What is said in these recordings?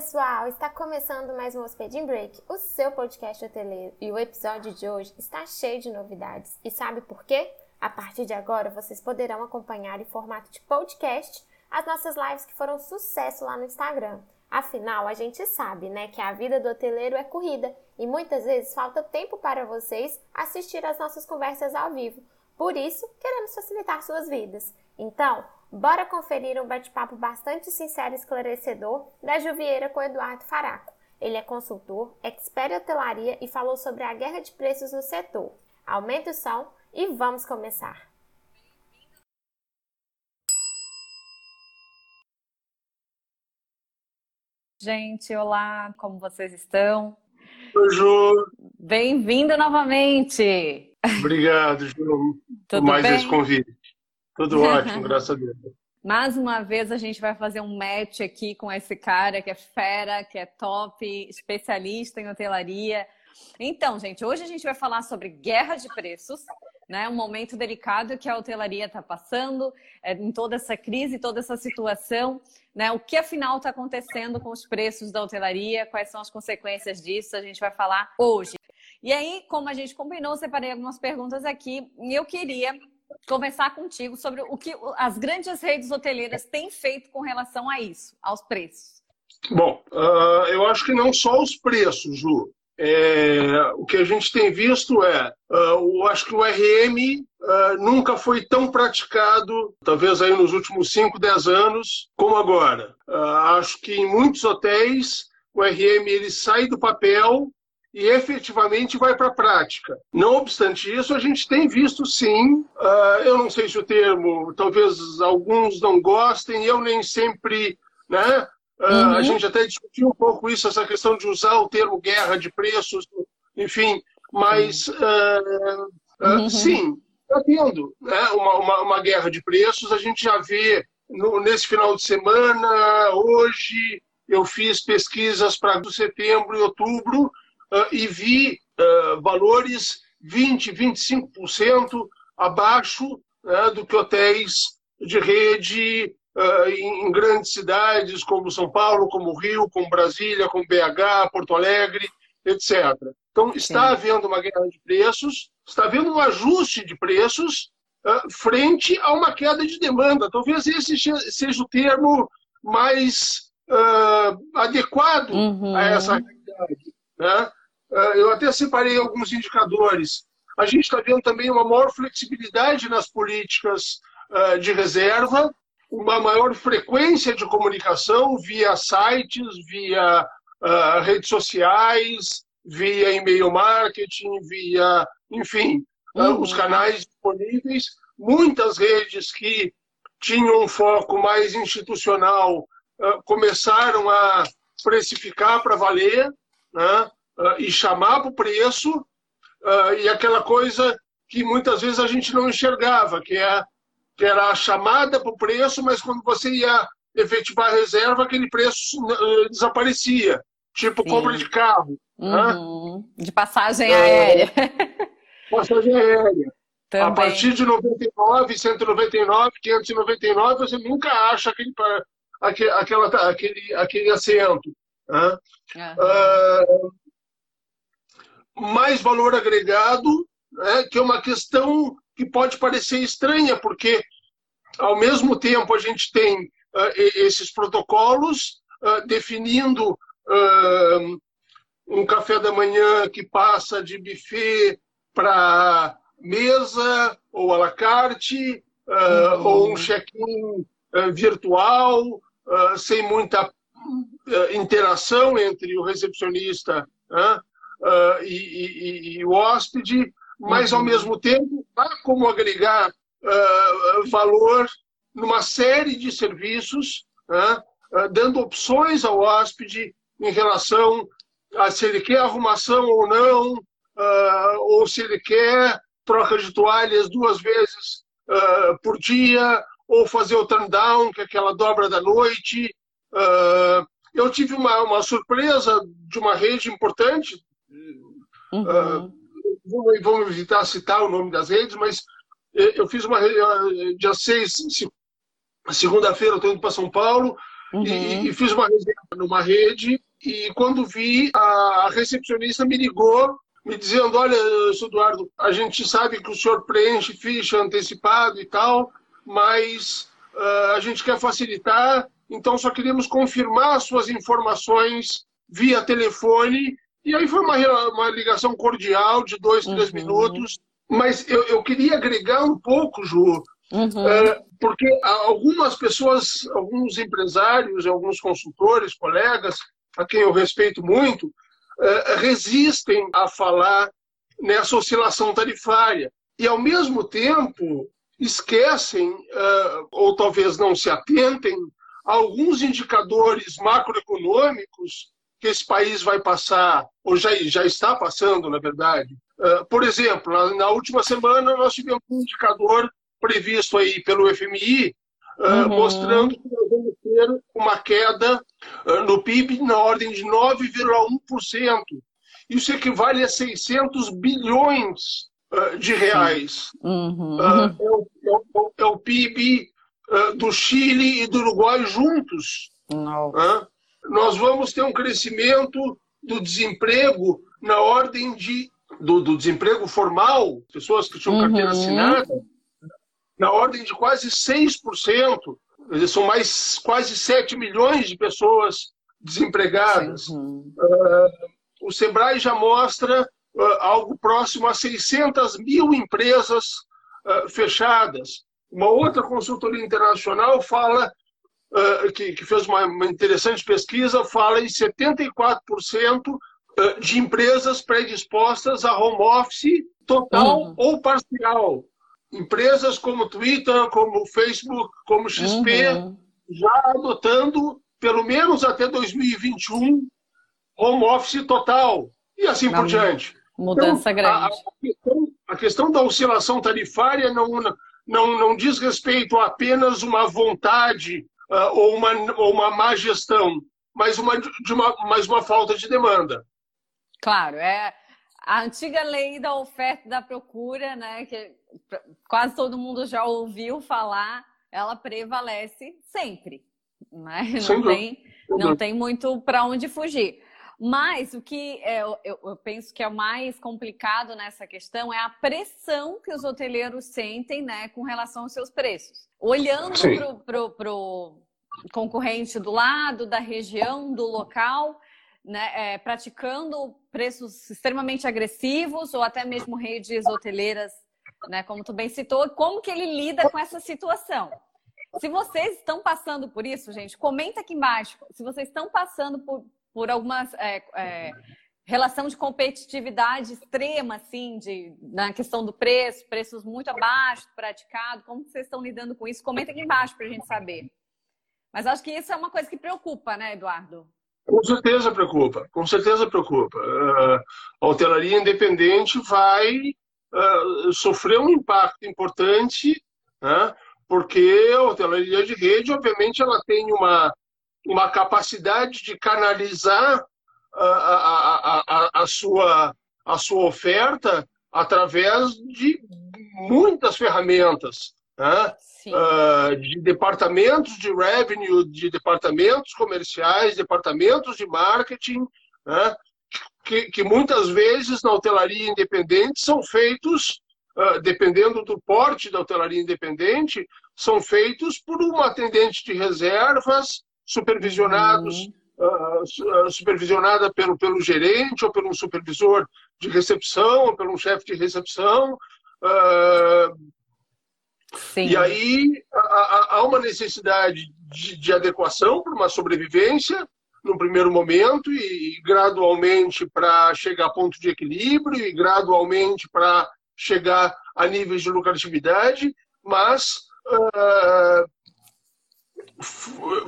pessoal! Está começando mais um Hospedin Break, o seu podcast hoteleiro. E o episódio de hoje está cheio de novidades. E sabe por quê? A partir de agora, vocês poderão acompanhar em formato de podcast as nossas lives que foram sucesso lá no Instagram. Afinal, a gente sabe, né, que a vida do hoteleiro é corrida e muitas vezes falta tempo para vocês assistir às nossas conversas ao vivo. Por isso, queremos facilitar suas vidas. Então, Bora conferir um bate-papo bastante sincero e esclarecedor da Juvieira com Eduardo Faraco. Ele é consultor, expert em hotelaria e falou sobre a guerra de preços no setor. Aumenta o som e vamos começar! Gente, olá, como vocês estão? Oi, Ju. Bem-vindo novamente. Obrigado, Ju, por mais bem? esse convite. Tudo ótimo, graças a Deus. Mais uma vez a gente vai fazer um match aqui com esse cara que é fera, que é top, especialista em hotelaria. Então, gente, hoje a gente vai falar sobre guerra de preços, né? Um momento delicado que a hotelaria está passando, é, em toda essa crise, toda essa situação, né? O que afinal está acontecendo com os preços da hotelaria? Quais são as consequências disso? A gente vai falar hoje. E aí, como a gente combinou, separei algumas perguntas aqui e eu queria conversar contigo sobre o que as grandes redes hoteleiras têm feito com relação a isso, aos preços. Bom, uh, eu acho que não só os preços, Ju. É, o que a gente tem visto é, uh, eu acho que o RM uh, nunca foi tão praticado, talvez aí nos últimos 5, 10 anos, como agora. acho que em muitos hotéis o RM ele sai do papel e efetivamente vai para a prática. Não obstante isso, a gente tem visto sim, uh, eu não sei se o termo, talvez alguns não gostem, eu nem sempre, né? Uh, uhum. A gente até discutiu um pouco isso, essa questão de usar o termo guerra de preços, enfim, mas uh, uhum. sim, está tendo né? uma, uma, uma, guerra de preços, a gente já vê no, nesse final de semana, hoje, eu fiz pesquisas para setembro e outubro, e vi uh, valores 20%, 25% abaixo uh, do que hotéis de rede em, em grandes cidades como São Paulo, como Rio, como Brasília, como BH, Porto Alegre, etc. Então, está Sim. havendo uma guerra de preços, está havendo um ajuste de preços uh, frente a uma queda de demanda. Talvez esse seja o termo mais uh, adequado uhum. a essa realidade. Né? Ah, eu até separei alguns indicadores. A gente está vendo também uma maior flexibilidade nas políticas ah, de reserva, uma maior frequência de comunicação via sites, via uh, redes sociais, via e-mail marketing, via, enfim, uhum. uh, os canais disponíveis. Muitas redes que tinham um foco mais institucional uh, começaram a precificar para valer, né? Uh, e chamar para o preço uh, e aquela coisa que muitas vezes a gente não enxergava, que, é, que era a chamada para o preço, mas quando você ia efetivar a reserva, aquele preço uh, desaparecia. Tipo Sim. compra de carro. Né? Uhum. Né? De passagem aérea. Passagem aérea. Também. A partir de 99, 199, 599, você nunca acha aquele, aquele, aquele, aquele assento. Né? Uhum. Uh, mais valor agregado, né, que é uma questão que pode parecer estranha, porque ao mesmo tempo a gente tem uh, esses protocolos uh, definindo uh, um café da manhã que passa de buffet para mesa ou à la carte, uhum. ou um check-in virtual, sem muita interação entre o recepcionista uh, e, e, e, o hóspede, mas, ao uhum. mesmo tempo, há como agregar uh, valor numa série de serviços, uh, dando opções ao hóspede em relação a se ele quer arrumação ou não, ou se ele quer troca de toalhas duas vezes por dia, ou fazer o turn down, que é aquela dobra da noite. eu tive uma, uma surpresa de uma rede importante Uhum. Uh, vamos evitar citar o nome das redes, mas eu fiz uma dia 6, segunda-feira, eu estou indo para São Paulo, uhum. e, e, fiz uma reserva numa rede. E quando vi, a recepcionista me ligou me dizendo: Olha, Eduardo, a gente sabe que o senhor preenche ficha antecipado e tal, mas uh, a gente quer facilitar, então só queríamos confirmar suas informações via telefone. E aí foi uma, uma ligação cordial de dois, três uhum. minutos. Mas eu, eu, queria agregar um pouco, Ju, uhum. uh, porque algumas pessoas, alguns empresários, alguns consultores, colegas, a quem eu respeito muito, eh, resistem a falar nessa oscilação tarifária. E, ao mesmo tempo, esquecem, eh, ou talvez não se atentem, a alguns indicadores macroeconômicos que esse país vai passar, ou já, já está passando, na verdade. Eh, por exemplo, na última semana nós tivemos um indicador previsto aí pelo FMI, uhum. mostrando que nós vamos ter uma queda uh, no PIB na ordem de 9,1%. Isso equivale a 600 bilhões uh, de reais. Uhum. Uh, é, o, é, o, é, o, PIB do Chile e do Uruguai juntos. Nós vamos ter um crescimento do desemprego na ordem de do, do desemprego formal, pessoas que tinham carteira uhum. assinada, na ordem de quase 6% são mais quase 7 milhões de pessoas desempregadas. Uhum. Uh, o Sebrae já mostra uh, algo próximo a 600 mil empresas uh, fechadas. Uma outra consultoria internacional fala, que, que, fez uma, uma, interessante pesquisa, fala em 74% de empresas predispostas a home office total uhum. ou parcial. Empresas como Twitter, como Facebook, como XP, uhum. já adotando, pelo menos até 2021, home office total. E assim Não, por diante. Mudança então, grande. A, a, questão, a, questão, da oscilação tarifária não, não, não diz respeito a apenas uma vontade uh, ou, uma, ou uma má gestão, mas uma, de uma, mas uma falta de demanda. Claro, é a antiga lei da oferta e da procura, né, que quase todo mundo já ouviu falar, ela prevalece sempre, né? Não tem, não tem muito para onde fugir. Mas o que é, eu, eu, penso que é o mais complicado nessa questão é a pressão que os hoteleiros sentem né, com relação aos seus preços. Olhando para o concorrente do lado, da região, do local, né, é, praticando preços extremamente agressivos ou até mesmo redes hoteleiras, né, como tu bem citou, como que ele lida com essa situação? Se vocês estão passando por isso, gente, comenta aqui embaixo. Se vocês estão passando por, por alguma é, é, relação de competitividade extrema, assim, de, na questão do preço, preços muito abaixo do praticado, como vocês estão lidando com isso? Comenta aqui embaixo para a gente saber. Mas acho que isso é uma coisa que preocupa, né, Eduardo? Com certeza preocupa, com certeza preocupa. Uh, a hotelaria independente vai uh, sofrer um impacto importante, né? porque a hotelaria de rede, obviamente, ela tem uma, uma capacidade de canalizar a, a, a, a, sua, a sua oferta através de muitas ferramentas. Né? uh, de departamentos de revenue, de departamentos comerciais, departamentos de marketing, né, que, que, muitas vezes na hotelaria independente são feitos, uh, dependendo do porte da hotelaria independente, são feitos por um atendente de reservas, supervisionados, uhum. uh, supervisionada pelo, pelo gerente ou pelo supervisor de recepção ou pelo chefe de recepção, Uh, Sim. E aí há uma necessidade de, de adequação para uma sobrevivência no primeiro momento e gradualmente para chegar a ponto de equilíbrio e gradualmente para chegar a níveis de lucratividade, mas uh,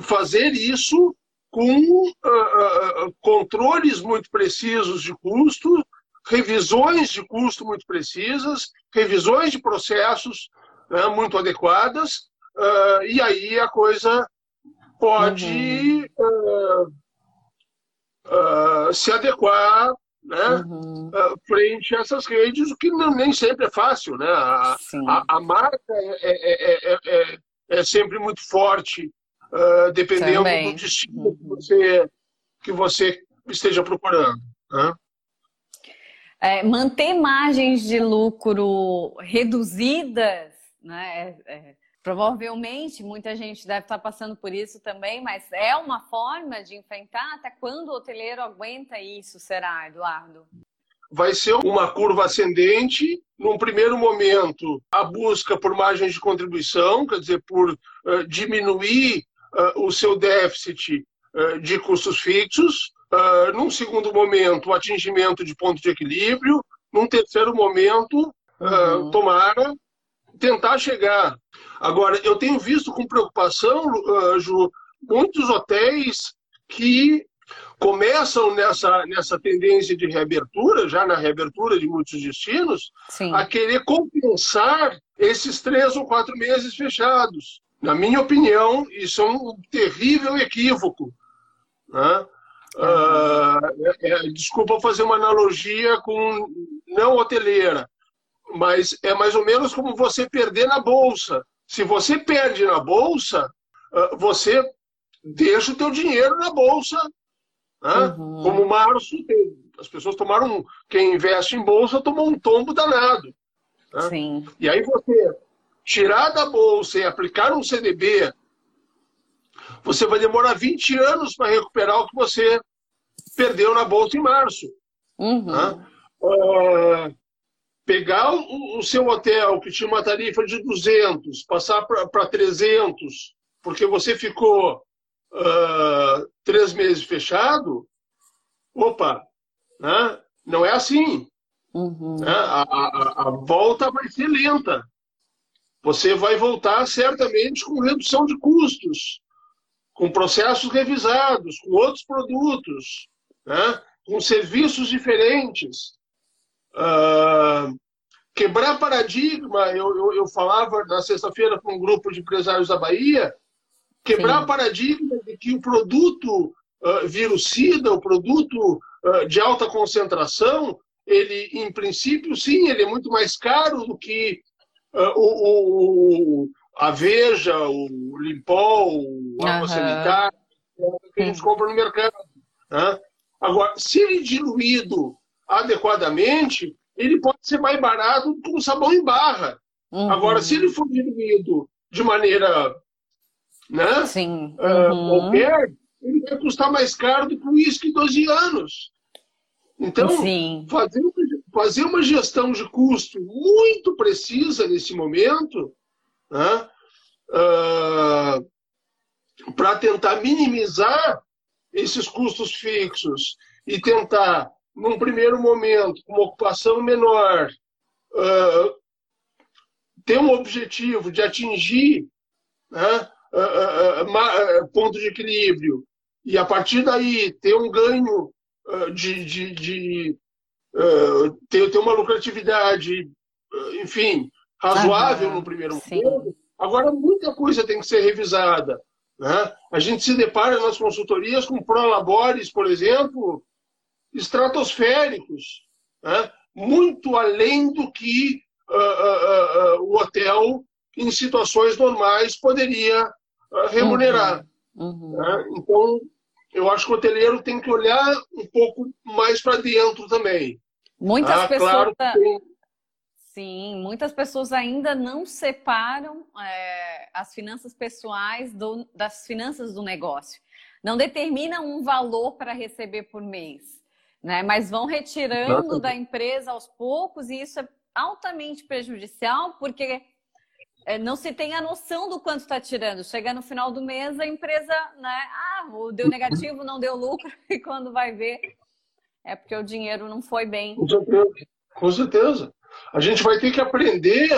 fazer isso com uh, uh, controles muito precisos de custo, revisões de custo muito precisas, revisões de processos né, muito adequadas, uh, e aí a coisa pode uhum. uh, uh, se adequar né, uhum. frente a essas redes, o que não, nem sempre é fácil. Né? A, a, a marca é, é, é, é, é sempre muito forte uh, dependendo Também. do destino uhum. que, você, que você esteja procurando. Né? É, manter margens de lucro reduzidas, né? É, é, provavelmente muita gente deve estar passando por isso também, mas é uma forma de enfrentar até quando o hoteleiro aguenta isso, será, Eduardo? vai ser uma curva ascendente. Num primeiro momento, a busca por margens de contribuição, quer dizer, por uh, diminuir o seu déficit uh, de custos fixos. num segundo momento, o atingimento de ponto de equilíbrio. Num terceiro momento, uhum. tomara tentar chegar. Agora, eu tenho visto com preocupação, Ju, muitos hotéis que começam nessa, nessa tendência de reabertura, já na reabertura de muitos destinos, Sim. a querer compensar esses três ou quatro meses fechados. Na minha opinião, isso é um terrível equívoco. Né? Uh, é, desculpa fazer uma analogia com não hoteleira, mas é mais ou menos como você perder na bolsa. Se você perde na bolsa, uh, você deixa o teu dinheiro na bolsa né? Uhum. Como março, as pessoas tomaram. Quem investe em bolsa tomou um tombo danado. Né? Sim. E aí você tirar da bolsa e aplicar um CDB, você vai demorar 20 anos para recuperar o que você perdeu na bolsa em março. Uhum. Né? Uh, pegar o, o, seu hotel, que tinha uma tarifa de 200, passar para 300, porque você ficou uh, três meses fechado, opa, né? não é assim. Uhum. Né? A, a, a volta vai ser lenta. Você vai voltar certamente com redução de custos, com processos revisados, com outros produtos, né? com serviços diferentes. Uh, quebrar paradigma, eu, eu, eu falava na sexta-feira com um grupo de empresários da Bahia, Quebrar Sim. paradigma de que o produto uh, virucida, o produto uh, de alta concentração, ele, em princípio, sim, ele é muito mais caro do que o, o, a Veja, o Limpol, o Água uhum. Sanitária, que a gente compra no mercado. Né? Agora, se ele é diluído adequadamente, ele pode ser mais barato do que um sabão em barra. Uhum. Agora, se ele for diluído de maneira né? Sim. Uh, uhum. Qualquer, ele vai custar mais caro do que o uísque 12 anos. Então, fazer, fazer uma gestão de custo muito precisa nesse momento, né? Uh, para tentar minimizar esses custos fixos e tentar, num primeiro momento, com uma ocupação menor, uh, ter um objetivo de atingir uh, ponto de equilíbrio e a partir daí ter um ganho de, de, de ter, ter uma lucratividade, enfim, razoável no primeiro sim. momento. Agora, muita coisa tem que ser revisada. Né? A gente se depara nas consultorias com prolabores, por exemplo, estratosféricos, né? muito além do que uh, uh, uh, o hotel, em situações normais, poderia remunerar. Uhum. Né? Então, eu acho que o hoteleiro tem que olhar um pouco mais para dentro também. Muitas ah, pessoas. Claro. Sim, muitas pessoas ainda não separam é, as finanças pessoais do, das finanças do negócio. Não determinam um valor para receber por mês, né? mas vão retirando da empresa aos poucos, e isso é altamente prejudicial, porque é, não se tem a noção do quanto está tirando. Chega no final do mês, a empresa, né? Ah, deu negativo, não deu lucro, e quando vai ver, é porque o dinheiro não foi bem. Com certeza. Com certeza. A gente vai ter que aprender,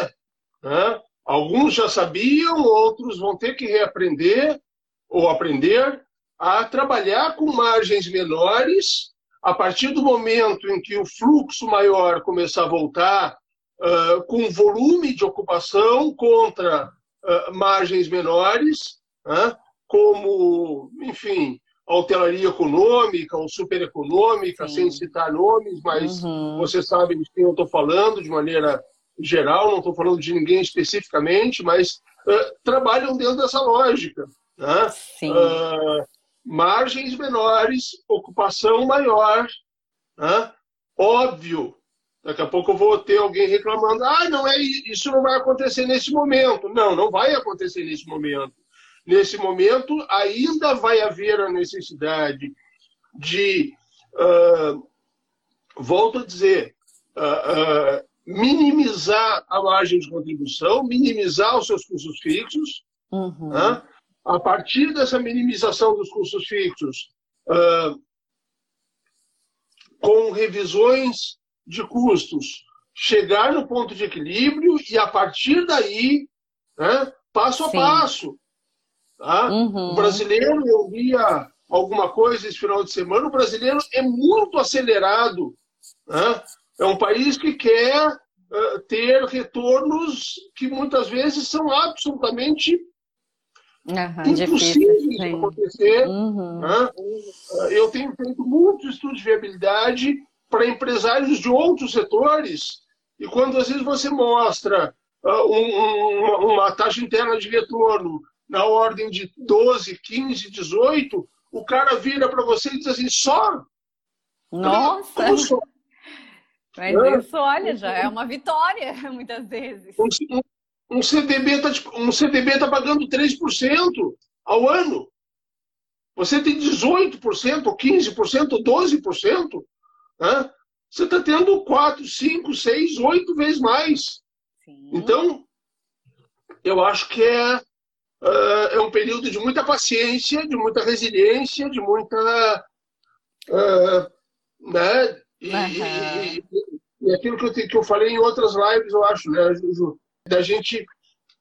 né? Alguns já sabiam, outros vão ter que reaprender ou aprender a trabalhar com margens menores. A partir do momento em que o fluxo maior começar a voltar uh, com volume de ocupação contra uh, margens menores, como, enfim, hotelaria econômica ou supereconômica, sem citar nomes, mas uhum. você sabe de quem eu estou falando de maneira geral, não estou falando de ninguém especificamente, mas trabalham dentro dessa lógica. Né? Uh, margens menores, ocupação maior. Né? Óbvio, daqui a pouco eu vou ter alguém reclamando: ah, não é isso não vai acontecer nesse momento. Não, não vai acontecer nesse momento. Nesse momento, ainda vai haver a necessidade de, uh, volto a dizer, uh, uh, minimizar a margem de contribuição, minimizar os seus custos fixos. Uhum. Né? A partir dessa minimização dos custos fixos, com revisões de custos, chegar no ponto de equilíbrio e, a partir daí, né, passo a Sim. passo. Tá? Uhum. O brasileiro, eu via alguma coisa esse final de semana, o brasileiro é muito acelerado. Né? É um país que quer uh, ter retornos que muitas vezes são absolutamente uhum, impossíveis de acontecer. Uhum. Né? Eu tenho feito muitos estudos de viabilidade para empresários de outros setores, e quando às vezes você mostra uh, um, um, uma taxa interna de retorno na ordem de 12, 15, 18, o cara vira para você e diz assim, só? Nossa! Só? Mas é. isso, olha, já é uma vitória, muitas vezes. Um, um CDB está um CDB tá pagando 3% ao ano. Você tem 18%, 15%, 12%. Né? Você está tendo 4, 5, 6, 8 vezes mais. Sim. Então, eu acho que é uh, é um período de muita paciência, de muita resiliência, de muita. Uh, né? E, uhum. e, e, aquilo que eu, que eu falei em outras lives, eu acho, né, Ju, da gente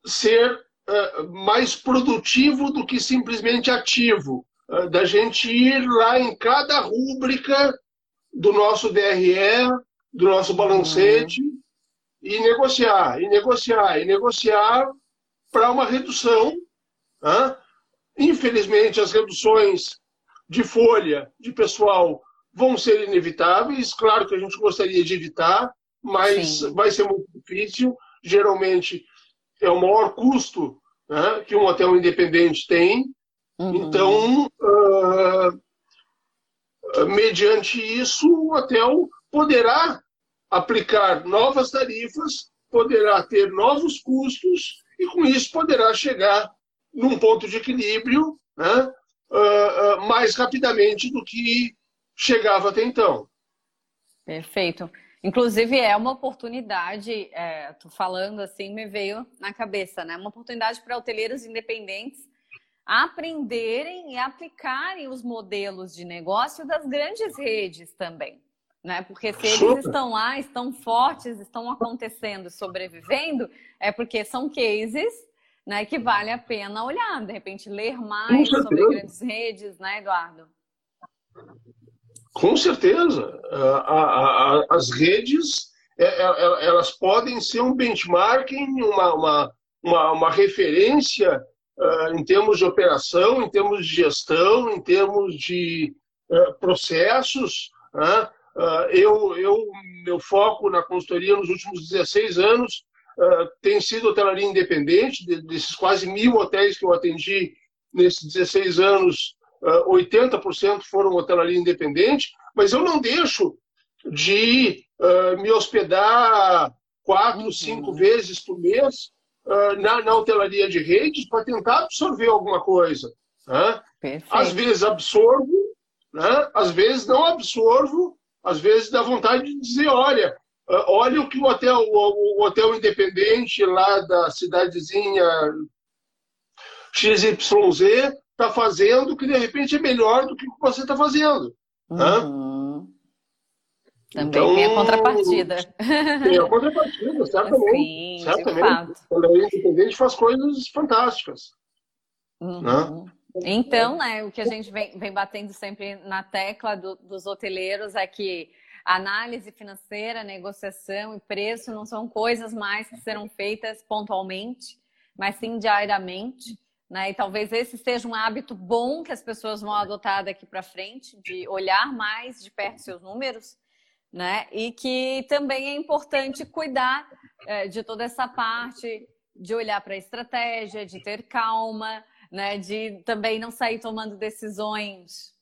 ser uh, mais produtivo do que simplesmente ativo. da gente ir lá em cada rúbrica do nosso DRE, do nosso balancete, uhum. e negociar, e negociar, e negociar para uma redução Infelizmente, as reduções de folha de pessoal vão ser inevitáveis. Claro que a gente gostaria de evitar, mas Sim. vai ser muito difícil. Geralmente é o maior custo né, que um hotel independente tem. Uhum. Então, uh, mediante isso, o hotel poderá aplicar novas tarifas, poderá ter novos custos e, com isso, poderá chegar num ponto de equilíbrio né, uh, uh, mais rapidamente do que chegava até então. Perfeito. Inclusive, é uma oportunidade, é, falando assim, me veio na cabeça, né? Uma oportunidade para hoteleiros independentes aprenderem e aplicarem os modelos de negócio das grandes redes também. Né? Porque se eles estão lá, estão fortes, estão acontecendo, sobrevivendo, é porque são cases né, que vale a pena olhar, de repente ler mais sobre grandes redes, né, Eduardo? Com certeza. As redes é, é, é, elas podem ser um benchmarking, uma, uma, uma, uma referência em termos de operação, em termos de gestão, em termos de processos. Né? Eu, eu, meu foco na consultoria nos últimos 16 anos uh, tem sido hotelaria independente, desses quase mil hotéis que eu atendi nesses 16 anos, uh, 80% foram hotelaria independente, mas eu não deixo de uh, me hospedar quatro, uhum. cinco vezes por mês uh, na, na, hotelaria de redes para tentar absorver alguma coisa. Né? Às vezes absorvo, né? às vezes não absorvo, às vezes dá vontade de dizer, olha, ah, olha o que o hotel, o, hotel independente lá da cidadezinha XYZ está fazendo, que de repente é melhor do que o que você está fazendo. Uhum. Também então, tem a contrapartida. Tem a contrapartida, certamente. Sim, certamente. É independente faz coisas fantásticas. Uhum. Né? Então, né, o que a gente vem, vem batendo sempre na tecla do, dos hoteleiros é que análise financeira, negociação e preço não são coisas mais que serão feitas pontualmente, mas sim diariamente. Né? E talvez esse seja um hábito bom que as pessoas vão adotar daqui para frente, de olhar mais de perto seus números, né? E que também é importante cuidar é, de toda essa parte de olhar para a estratégia, de ter calma, né? De também não sair tomando decisões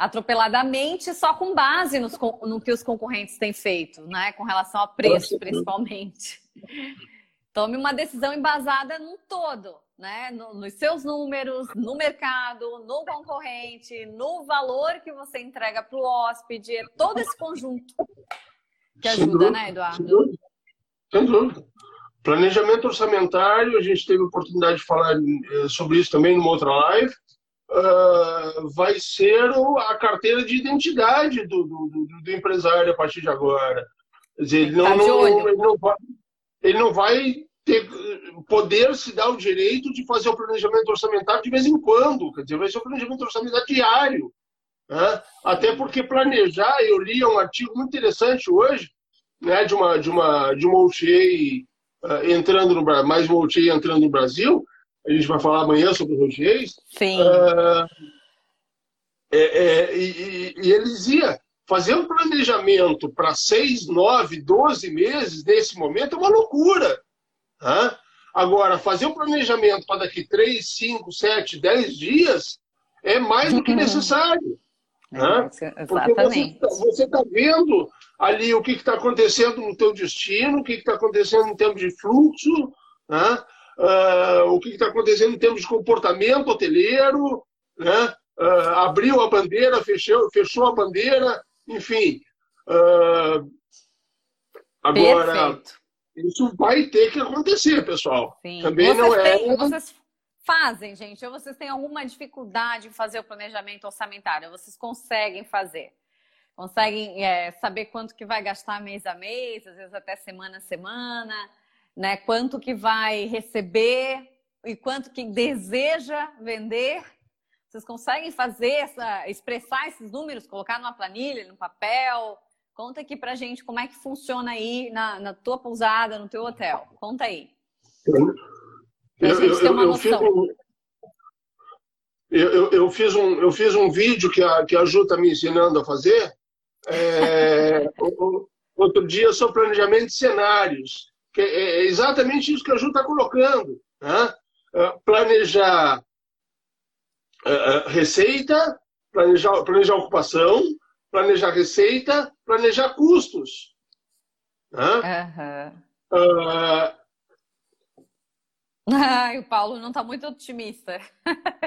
atropeladamente só com base nos, no que os concorrentes têm feito, né? Com relação a preço, principalmente. Tome uma decisão embasada num todo, né? Nos seus números, no mercado, no concorrente, no valor que você entrega para o hóspede, é todo esse conjunto que ajuda, né, Eduardo? Sem dúvida. Planejamento orçamentário, a gente teve a oportunidade de falar eh, sobre isso também numa outra live. Uh, vai ser a carteira de identidade do, do, do, do, empresário a partir de agora. Quer dizer, ele não, tá não, ele não vai, ele não vai ter, poder se dar o direito de fazer o planejamento orçamentário de vez em quando. Quer dizer, vai ser o planejamento orçamentário diário. Né? Até porque planejar, eu li um artigo muito interessante hoje, né, de uma de uma de uma OTA uh, entrando no mais uma OTA entrando no Brasil. A gente vai falar amanhã sobre os OTAs. Sim. Uh, é, é, e, e, ele dizia fazer um planejamento para seis, nove, doze meses nesse momento é uma loucura. Né? Agora, fazer um planejamento para daqui três, cinco, sete, dez dias é mais do que necessário. Né? Exatamente. Porque você está vendo ali o que está acontecendo no teu destino, o que está acontecendo em termos de fluxo, né? Uh, o que está acontecendo em termos de comportamento hoteleiro, né? Uh, abriu a bandeira, fechou, fechou a bandeira, enfim. Uh, agora, Perfeito. isso vai ter que acontecer, pessoal. Sim. Também vocês não é. Têm, vocês fazem, gente, ou vocês têm alguma dificuldade em fazer o planejamento orçamentário? Vocês conseguem fazer? Conseguem é, saber quanto que vai gastar mês a mês, às vezes até semana a semana, né? Quanto que vai receber e quanto que deseja vender? Vocês conseguem fazer essa, expressar esses números, colocar numa planilha, no papel? Conta aqui pra gente como é que funciona aí na, na tua pousada, no teu hotel. Conta aí. Pra eu, gente ter uma noção. Eu, eu, eu, fiz um, eu fiz um vídeo que a, que a Ju está me ensinando a fazer. É, outro dia sobre planejamento de cenários. Que é exatamente isso que a Ju está colocando. Né? É, planejar é, é, receita, planejar, planejar ocupação, planejar receita, planejar custos. Né? Uhum. Uh, Ai, o Paulo não está muito otimista.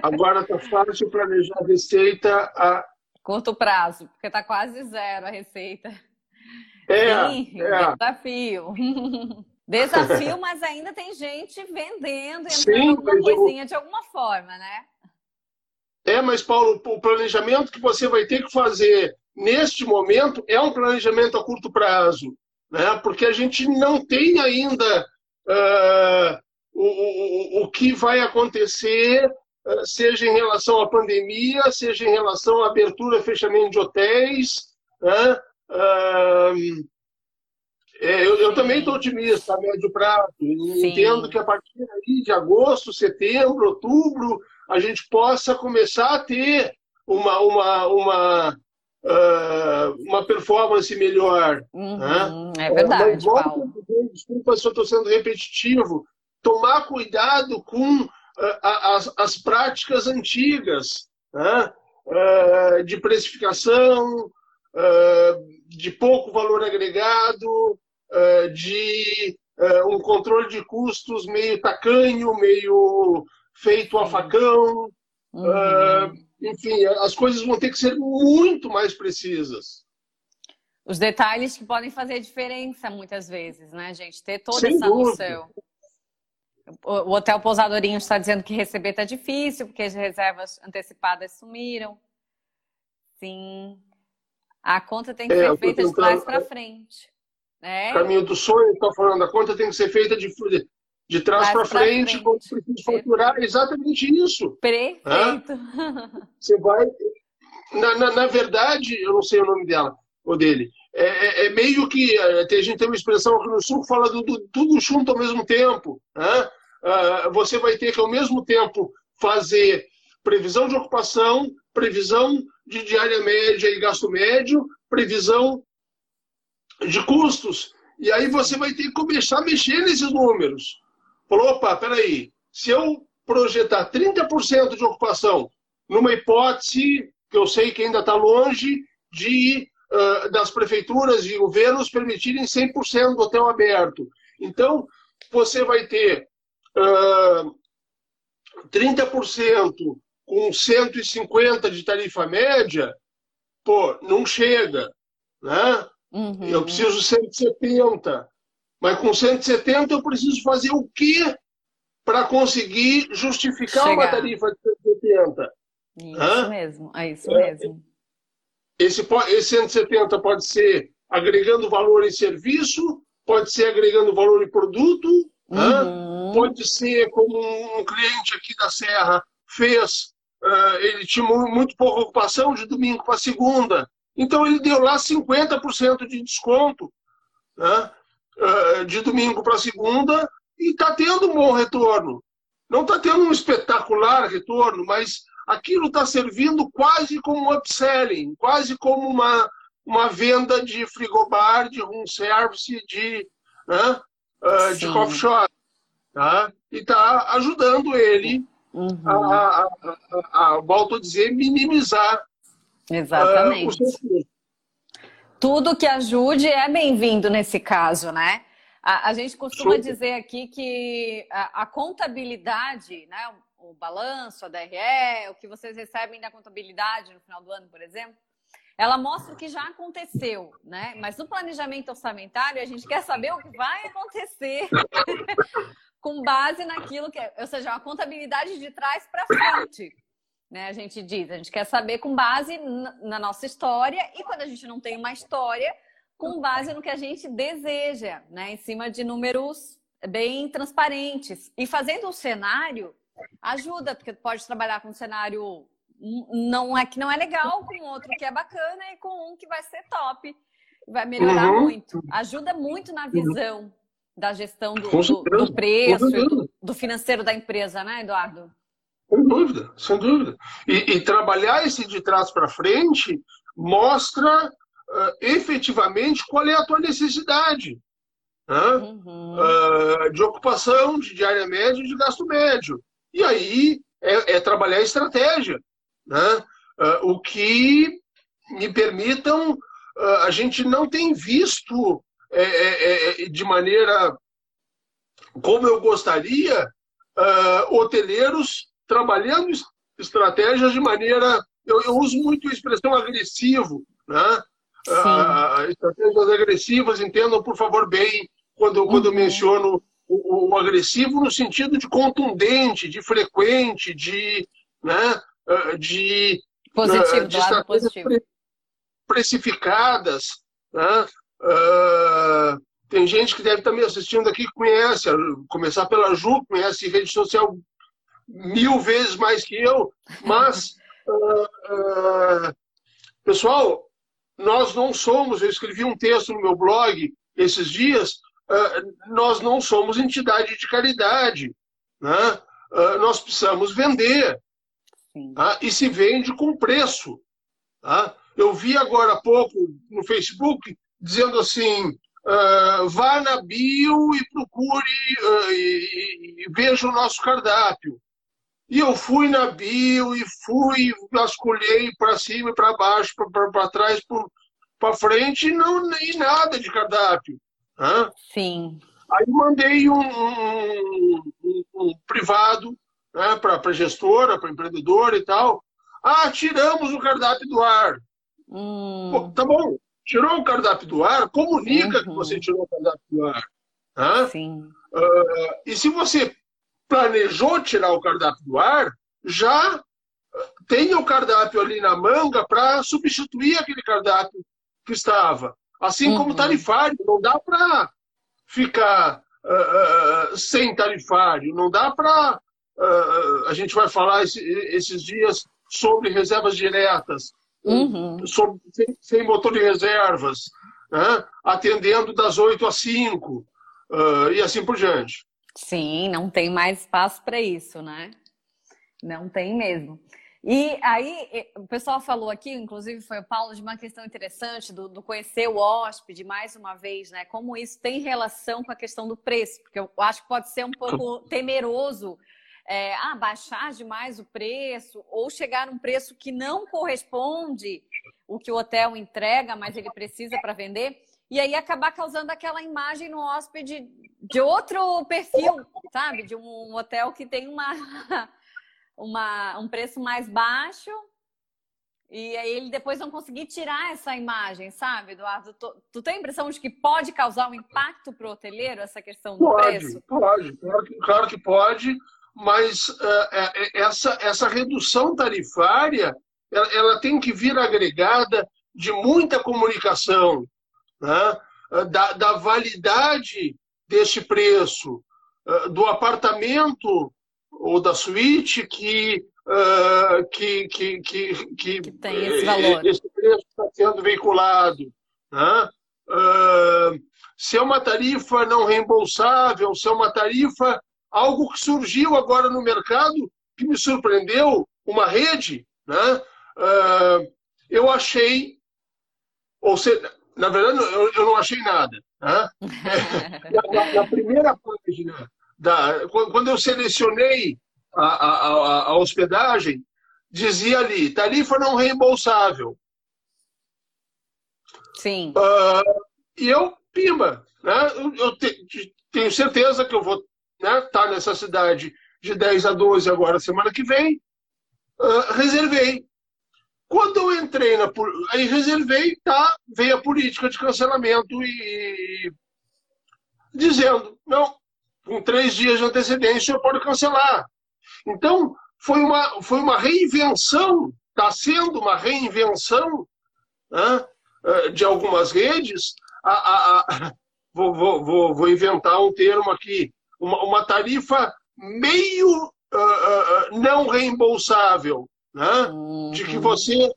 Agora está fácil planejar a receita a curto prazo, porque está quase zero a receita. É, Sim, é. desafio. Desafio, mas ainda tem gente vendendo, entrando Sim, alguma coisinha eu... de alguma forma, né? É, mas Paulo, o planejamento que você vai ter que fazer neste momento é um planejamento a curto prazo, né? Porque a gente não tem ainda uh, o, o, o que vai acontecer, eh, seja em relação à pandemia, seja em relação à abertura e fechamento de hotéis. Né? É, eu, eu, também estou otimista a médio prazo. Sim. Entendo que a partir de agosto, setembro, outubro, a gente possa começar a ter uma, uma, uma, uh, uma performance melhor. Uhum, né? É verdade, Mas, Paulo. Desculpa se eu estou sendo repetitivo, tomar cuidado com uh, as, as, práticas antigas né? uh, de precificação, de pouco valor agregado, de um controle de custos meio tacanho, meio feito a facão. Uhum. enfim, as coisas vão ter que ser muito mais precisas. Os detalhes que podem fazer diferença muitas vezes, né, gente? Ter toda Sem essa dúvida. noção. O Hotel Pousadorinho está dizendo que receber está difícil, porque as reservas antecipadas sumiram. Sim. A conta tem que é, ser feita de trás para frente. É. Caminho do sonho, está falando, a conta tem que ser feita de, de trás para frente, frente. precisa faturar exatamente isso. Perfeito. Você vai. Na, na, na, verdade, eu não sei o nome dela, ou dele. É, é, é meio que. É, a gente tem uma expressão aqui no sul que fala do, do tudo junto ao mesmo tempo. Né? Você vai ter que, ao mesmo tempo, fazer previsão de ocupação, previsão de diária média e gasto médio, previsão de custos. E aí você vai ter que começar a mexer nesses números. Falou, opa, peraí, se eu projetar 30% de ocupação numa hipótese que eu sei que ainda está longe de uh, das prefeituras e governos permitirem 100% do hotel aberto. Então, você vai ter uh, 30% com 150 de tarifa média, pô, não chega, né? Uhum. Eu preciso 170. Mas com 170 eu preciso fazer o quê para conseguir justificar Chegar. uma tarifa de 170? Isso Hã? mesmo, é isso é, mesmo. Esse, esse 170 pode ser agregando valor em serviço, pode ser agregando valor em produto, uhum. pode ser como um cliente aqui da Serra fez, ele tinha muito pouca ocupação de domingo para segunda, então ele deu lá 50% de desconto né, uh, de domingo para segunda e está tendo um bom retorno. Não está tendo um espetacular retorno, mas aquilo está servindo quase como um upselling, quase como uma, uma venda de frigobar, de room service, de, né, uh, de coffee shop. Tá? E está ajudando ele uhum. a, a, a, a, volto a dizer, minimizar Exatamente. Uh, Tudo que ajude é bem-vindo nesse caso, né? A, a gente costuma dizer aqui que a, a, contabilidade, né, o, o balanço, a DRE, o que vocês recebem da contabilidade no final do ano, por exemplo, ela mostra o que já aconteceu, né? Mas no planejamento orçamentário, a gente quer saber o que vai acontecer com base naquilo que é, ou seja, uma contabilidade de trás para frente. Né, a gente diz, a gente quer saber com base na nossa história e quando a gente não tem uma história, com base no que a gente deseja, né, em cima de números bem transparentes. E fazendo um cenário ajuda, porque pode trabalhar com um cenário não é que não é legal, com outro que é bacana e com um que vai ser top, vai melhorar uhum. muito. Ajuda muito na visão da gestão do, do, do preço, do, do, financeiro da empresa, né, Eduardo? Sem dúvida, sem dúvida. E, e trabalhar esse de trás para frente mostra uh, efetivamente qual é a tua necessidade. Né? Uhum. Uh, de ocupação, de diária média e de gasto médio. E aí é, é trabalhar a estratégia. Né? Uh, o que me permitam, a gente não tem visto é, é, é, de maneira como eu gostaria, hoteleiros trabalhando estratégias de maneira. Eu, eu uso muito a expressão agressivo, né? Uh, estratégias agressivas, entendam, por favor, bem, quando, uhum. quando eu uhum. menciono o, o, agressivo no sentido de contundente, de frequente, de. Né? Uh, de positivo, de estratégias positivo. precificadas. Né? Uh, tem gente que deve estar me assistindo aqui que conhece, começar pela Ju, conhece rede social mil vezes mais que eu, mas, uh, uh, pessoal, nós não somos, eu escrevi um texto no meu blog esses dias, nós não somos entidade de caridade, né? nós precisamos vender, tá? e se vende com preço. Tá? Eu vi agora há pouco no Facebook dizendo assim: uh, vá na bio e procure uh, e, e, veja o nosso cardápio. E eu fui na bio e fui, vasculhei para cima e para baixo, para trás, para frente, e não nem nada de cardápio. Hã? Sim. Aí mandei um, um, um, um privado né, para a gestora, para empreendedora e tal. Ah, tiramos o cardápio do ar. Hum. Pô, tá bom, tirou o cardápio do ar, comunica uhum. que você tirou o cardápio do ar. Sim. Uh, e se você planejou tirar o cardápio do ar, já tenha o cardápio ali na manga para substituir aquele cardápio que estava. Assim uhum. como tarifário, não dá para ficar uh, uh, sem tarifário, não dá para. Uh, a gente vai falar esse, esses dias sobre reservas diretas uhum. sobre, sem, sem, motor de reservas, né? atendendo das 8 às 5 uh, e assim por diante. Sim, não tem mais espaço para isso, né? Não tem mesmo. E aí, o pessoal falou aqui, inclusive foi o Paulo, de uma questão interessante do, do, conhecer o hóspede mais uma vez, né? Como isso tem relação com a questão do preço, porque eu acho que pode ser um pouco temeroso é, ah, baixar demais o preço ou chegar num preço que não corresponde o que o hotel entrega, mas ele precisa para vender, e aí acabar causando aquela imagem no hóspede de outro perfil, sabe? De um hotel que tem uma, uma, um preço mais baixo e aí ele depois não conseguir tirar essa imagem, sabe, Eduardo? Tu, tu tem a impressão de que pode causar um impacto para o hoteleiro essa questão do pode, preço? Pode, claro que, claro que pode, mas uh, essa, essa redução tarifária ela, ela, tem que vir agregada de muita comunicação, né? da, da validade deste preço, uh, do apartamento ou da suíte que uh, que, que, que, que, que, tem esse valor. Esse preço está sendo veiculado. Né? Uh, se é uma tarifa não reembolsável, se é uma tarifa, algo que surgiu agora no mercado, que me surpreendeu, uma rede, né? Uh, eu achei, ou seja, na verdade eu, eu não achei nada. Né? na, na, primeira página, da, quando eu selecionei a, a, a hospedagem, dizia ali, tarifa não reembolsável. Sim. Uh, e eu, pimba, né? eu te, tenho certeza que eu vou estar né, tá nessa cidade de 10 a 12 agora, semana que vem. Uh, reservei. Quando eu entrei na. Aí reservei, tá? Veio a política de cancelamento e. dizendo: não, com três dias de antecedência, o senhor pode cancelar. Então, foi uma, foi uma reinvenção, está sendo uma reinvenção né, de algumas redes. A, a, a, vou, vou, vou, inventar um termo aqui: uma, uma tarifa meio uh, uh, não reembolsável, né, uhum. de que você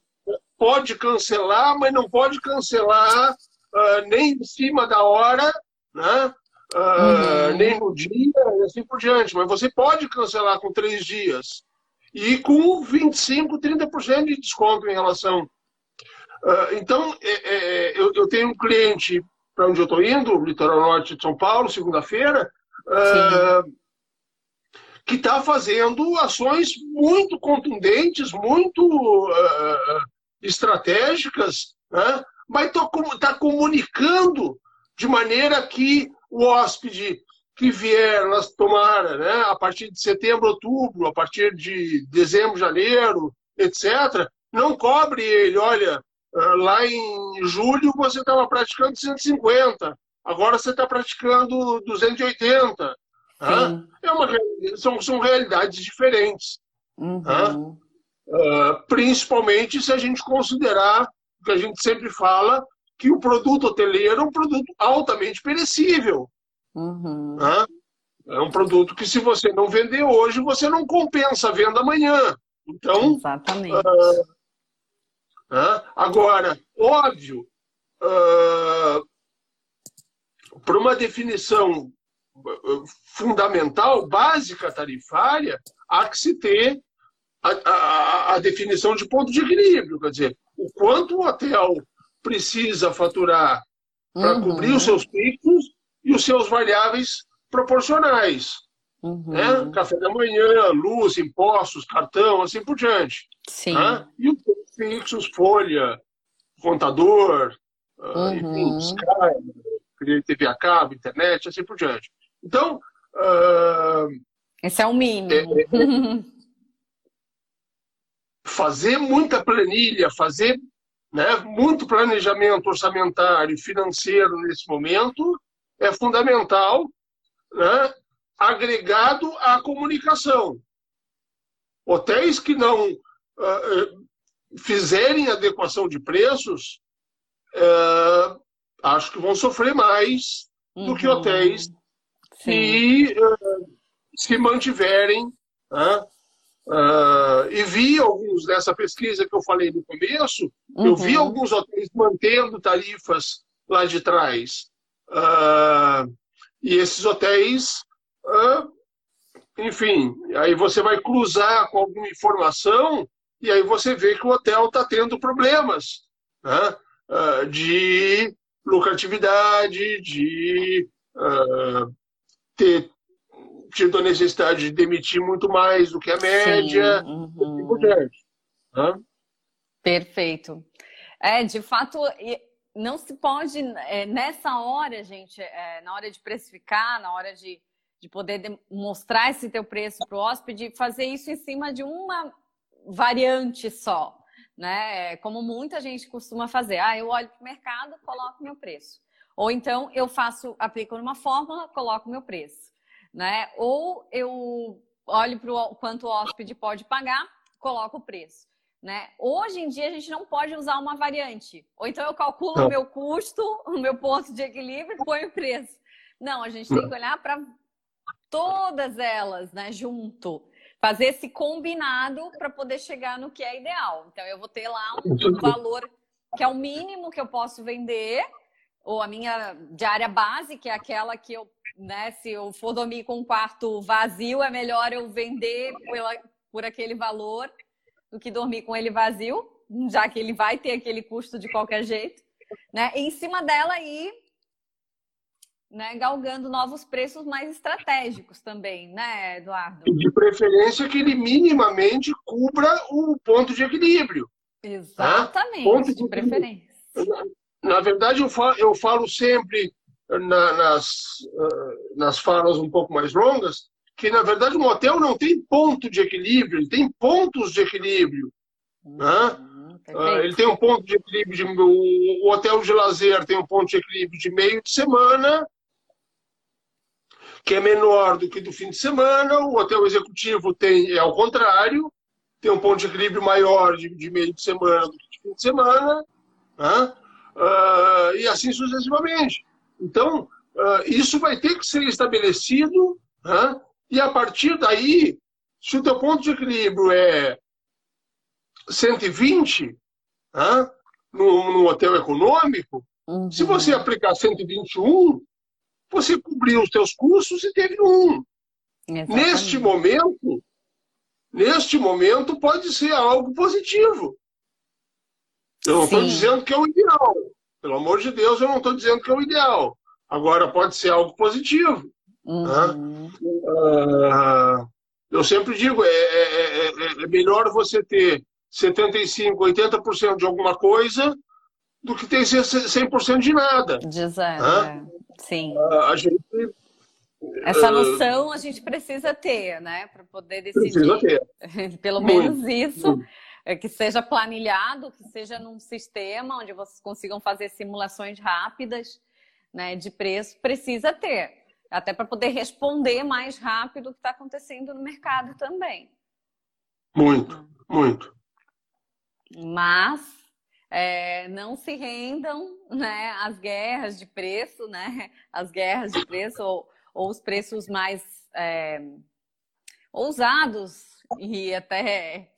pode cancelar, mas não pode cancelar uh, nem em cima da hora, né? uh, uhum. nem no dia e assim por diante. Mas você pode cancelar com três dias e com 25%, 30% de desconto em relação. Uh, então, é, é, é, eu, eu, tenho um cliente para onde eu estou indo, litoral norte de São Paulo, segunda-feira, uh, que está fazendo ações muito contundentes, muito uh, estratégicas, né? mas está comunicando de maneira que o hóspede que vier nas tomara, né, a partir de setembro, outubro, a partir de dezembro, janeiro, etc., não cobre ele. Olha, ah, lá em julho você estava praticando 150, agora você está praticando 280. É uma, são, são realidades diferentes. Uhum. Uh, principalmente se a gente considerar o que a gente sempre fala, que o produto hoteleiro é um produto altamente perecível. Uhum. É um produto que, se você não vender hoje, você não compensa a venda amanhã. Então. Exatamente. Uh, uh, agora, óbvio, para uma definição fundamental, básica tarifária, há que se ter a, a, a definição de ponto de equilíbrio. Quer dizer, o quanto o hotel precisa faturar para uhum. cobrir os seus picos e os seus variáveis proporcionais. Uhum. Né? Café da manhã, luz, impostos, cartão, assim por diante. Sim. Né? E os fixos, folha, contador, ah, uhum. enfim, Sky, TV a cabo, internet, assim por diante. Então. Uh, Esse é o mínimo. É, é, fazer muita planilha, fazer né? Muito planejamento orçamentário financeiro nesse momento é fundamental, né? agregado à comunicação. Hotéis que não uh, fizerem adequação de preços, uh, acho que vão sofrer mais uhum. do que uhum. hotéis. Que uh, se mantiverem né? Uh, e vi alguns dessa pesquisa que eu falei no começo, uhum. eu vi uhum. alguns hotéis mantendo tarifas lá de trás. Uh, e esses hotéis, uh, enfim, aí você vai cruzar com alguma informação e aí você vê que o hotel está tendo problemas né? de lucratividade, de ter tido a necessidade de demitir muito mais do que a média, Sim, uhum. Né? Perfeito. É, de fato, não se pode, é, nessa hora, gente, é, na hora de precificar, na hora de, de poder mostrar esse teu preço para o hóspede, fazer isso em cima de uma variante só, né? Como muita gente costuma fazer. Ah, eu olho para o mercado, coloco meu preço. Ou então eu faço, aplico numa fórmula, coloco meu preço, né? Ou eu olho para o quanto o hóspede pode pagar, coloco o preço. Né? Hoje em dia a gente não pode usar uma variante. Ou então eu calculo não. o meu custo, o meu ponto de equilíbrio e ponho o preço. Não, a gente tem que olhar para todas elas, né, junto. Fazer esse combinado para poder chegar no que é ideal. Então eu vou ter lá um valor que é o mínimo que eu posso vender, ou a minha diária base, que é aquela que eu, né, se eu for dormir com um quarto vazio, é melhor eu vender por, por aquele valor do que dormir com ele vazio, já que ele vai ter aquele custo de qualquer jeito, né? E em cima dela aí, né, galgando novos preços mais estratégicos também, né, Eduardo? De preferência que ele minimamente cubra o ponto de equilíbrio. Exatamente, ponto de, de preferência. Na verdade, eu falo, eu falo sempre na, nas, nas falas um pouco mais longas que, na verdade, um hotel não tem ponto de equilíbrio, ele tem pontos de equilíbrio. Uhum, né? Uh, ele tem um ponto de equilíbrio, de, o, o hotel de lazer tem um ponto de equilíbrio de meio de semana, que é menor do que do fim de semana, o hotel executivo tem, é ao contrário, tem um ponto de equilíbrio maior de, de meio de semana do que de fim de semana, né? Uh, e assim sucessivamente. Então, uh, isso vai ter que ser estabelecido né? E a partir daí, se o teu ponto de equilíbrio é 120, né, num, num hotel econômico, uhum. se você aplicar 121, você cobriu os teus custos e teve um. Exatamente. Neste momento, neste momento pode ser algo positivo. Eu não estou dizendo que é o ideal. Pelo amor de Deus, eu não estou dizendo que é o ideal. Agora pode ser algo positivo. Uhum. Uh, eu sempre digo, é, é, é, é, melhor você ter 75%, 80% de alguma coisa do que ter 100% de nada. De zero, é. Sim. Uh, a gente, Essa noção a gente precisa ter, né? Para poder decidir. Precisa ter. Pelo menos muito, isso. Muito. Que seja planilhado, que seja num sistema onde vocês consigam fazer simulações rápidas né, de preço, precisa ter. Até para poder responder mais rápido o que está acontecendo no mercado também. Muito, muito. Mas é, não se rendam né, às guerras de preço, né? As guerras de preço ou, ou os preços mais é, ousados e até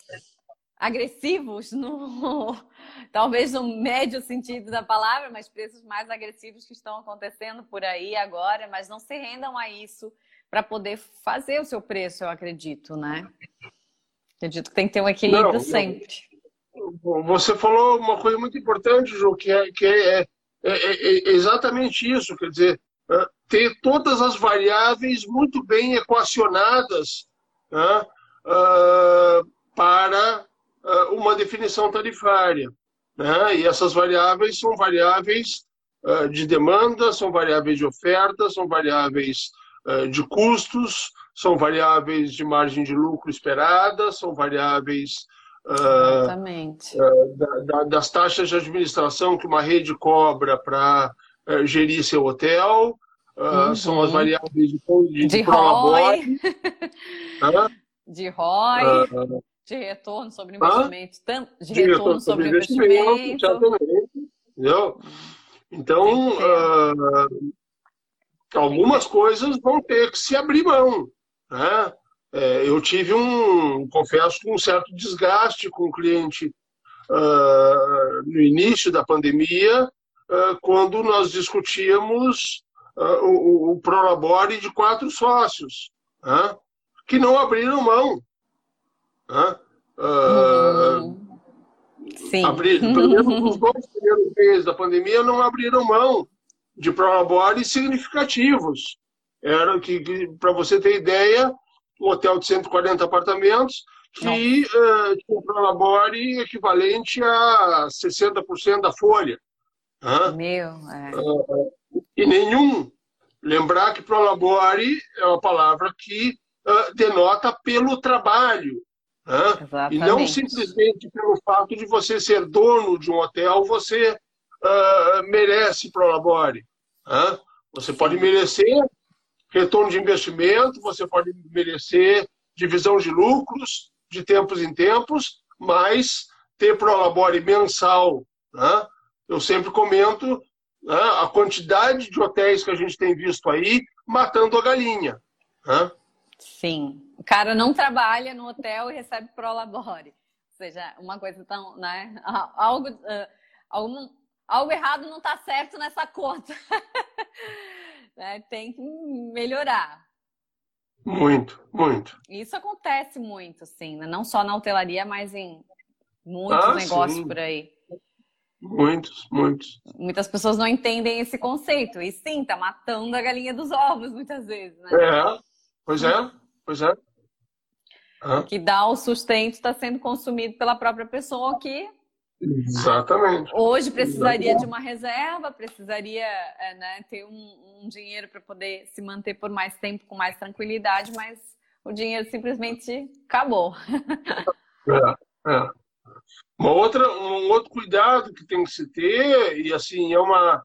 agressivos, no, talvez no médio sentido da palavra, mas preços mais agressivos que estão acontecendo por aí agora, mas não se rendam a isso para poder fazer o seu preço, eu acredito, né? Acredito que tem que ter um equilíbrio não, sempre. Você falou uma coisa muito importante, Ju, que é, que é, é, é, é exatamente isso, quer dizer, ter todas as variáveis muito bem equacionadas né, para uma definição tarifária. Né? E essas variáveis são variáveis uh, de demanda, são variáveis de oferta, são variáveis uh, de custos, são variáveis de margem de lucro esperada, são variáveis da, da, das taxas de administração que uma rede cobra para gerir seu hotel, uhum. são as variáveis de, de, de, de ROI, de ROI. De retorno sobre investimento, tanto de, de retorno, retorno sobre, sobre investimento. Entendeu? Então, uh, algumas coisas vão ter que se abrir mão. Né? É, eu tive um, confesso, um certo desgaste com o cliente uh, no início da pandemia, uh, quando nós discutíamos o, o Prolabore de quatro sócios, né? que não abriram mão. Né? Uh, Sim. Abrir, pelo menos nos dois primeiros meses da pandemia, não abriram mão de prolabores significativos. era que, que para você ter ideia, um hotel de 140 apartamentos que uh, tinha prolabore equivalente a 60% da folha. Meu, é. Uh, e nenhum. Lembrar que prolabore é uma palavra que uh, denota pelo trabalho. Né? E não simplesmente pelo fato de você ser dono de um hotel, você uh, merece prolabore. Né? Você Sim. pode merecer retorno de investimento, você pode merecer divisão de lucros de tempos em tempos, mas ter prolabore mensal. Né? Eu sempre comento a quantidade de hotéis que a gente tem visto aí matando a galinha. Sim. O cara não trabalha no hotel e recebe prolabore. Ou seja, uma coisa tão, né? Algo, uh, algum, algo errado não está certo nessa conta. né? Tem que melhorar. Muito, muito. Isso acontece muito, sim, né? não só na hotelaria, mas em muitos ah, negócios sim. por aí. Muitos, muitos. Muitas pessoas não entendem esse conceito. E sim, tá matando a galinha dos ovos muitas vezes, né? É, Pois é, pois é. Que dá o sustento está sendo consumido pela própria pessoa que Exatamente. Hoje precisaria Exatamente. de uma reserva, precisaria é, né, ter um, um dinheiro para poder se manter por mais tempo com mais tranquilidade, mas o dinheiro simplesmente acabou. É, é. Uma outra, um outro cuidado que tem que se ter, e assim, é uma,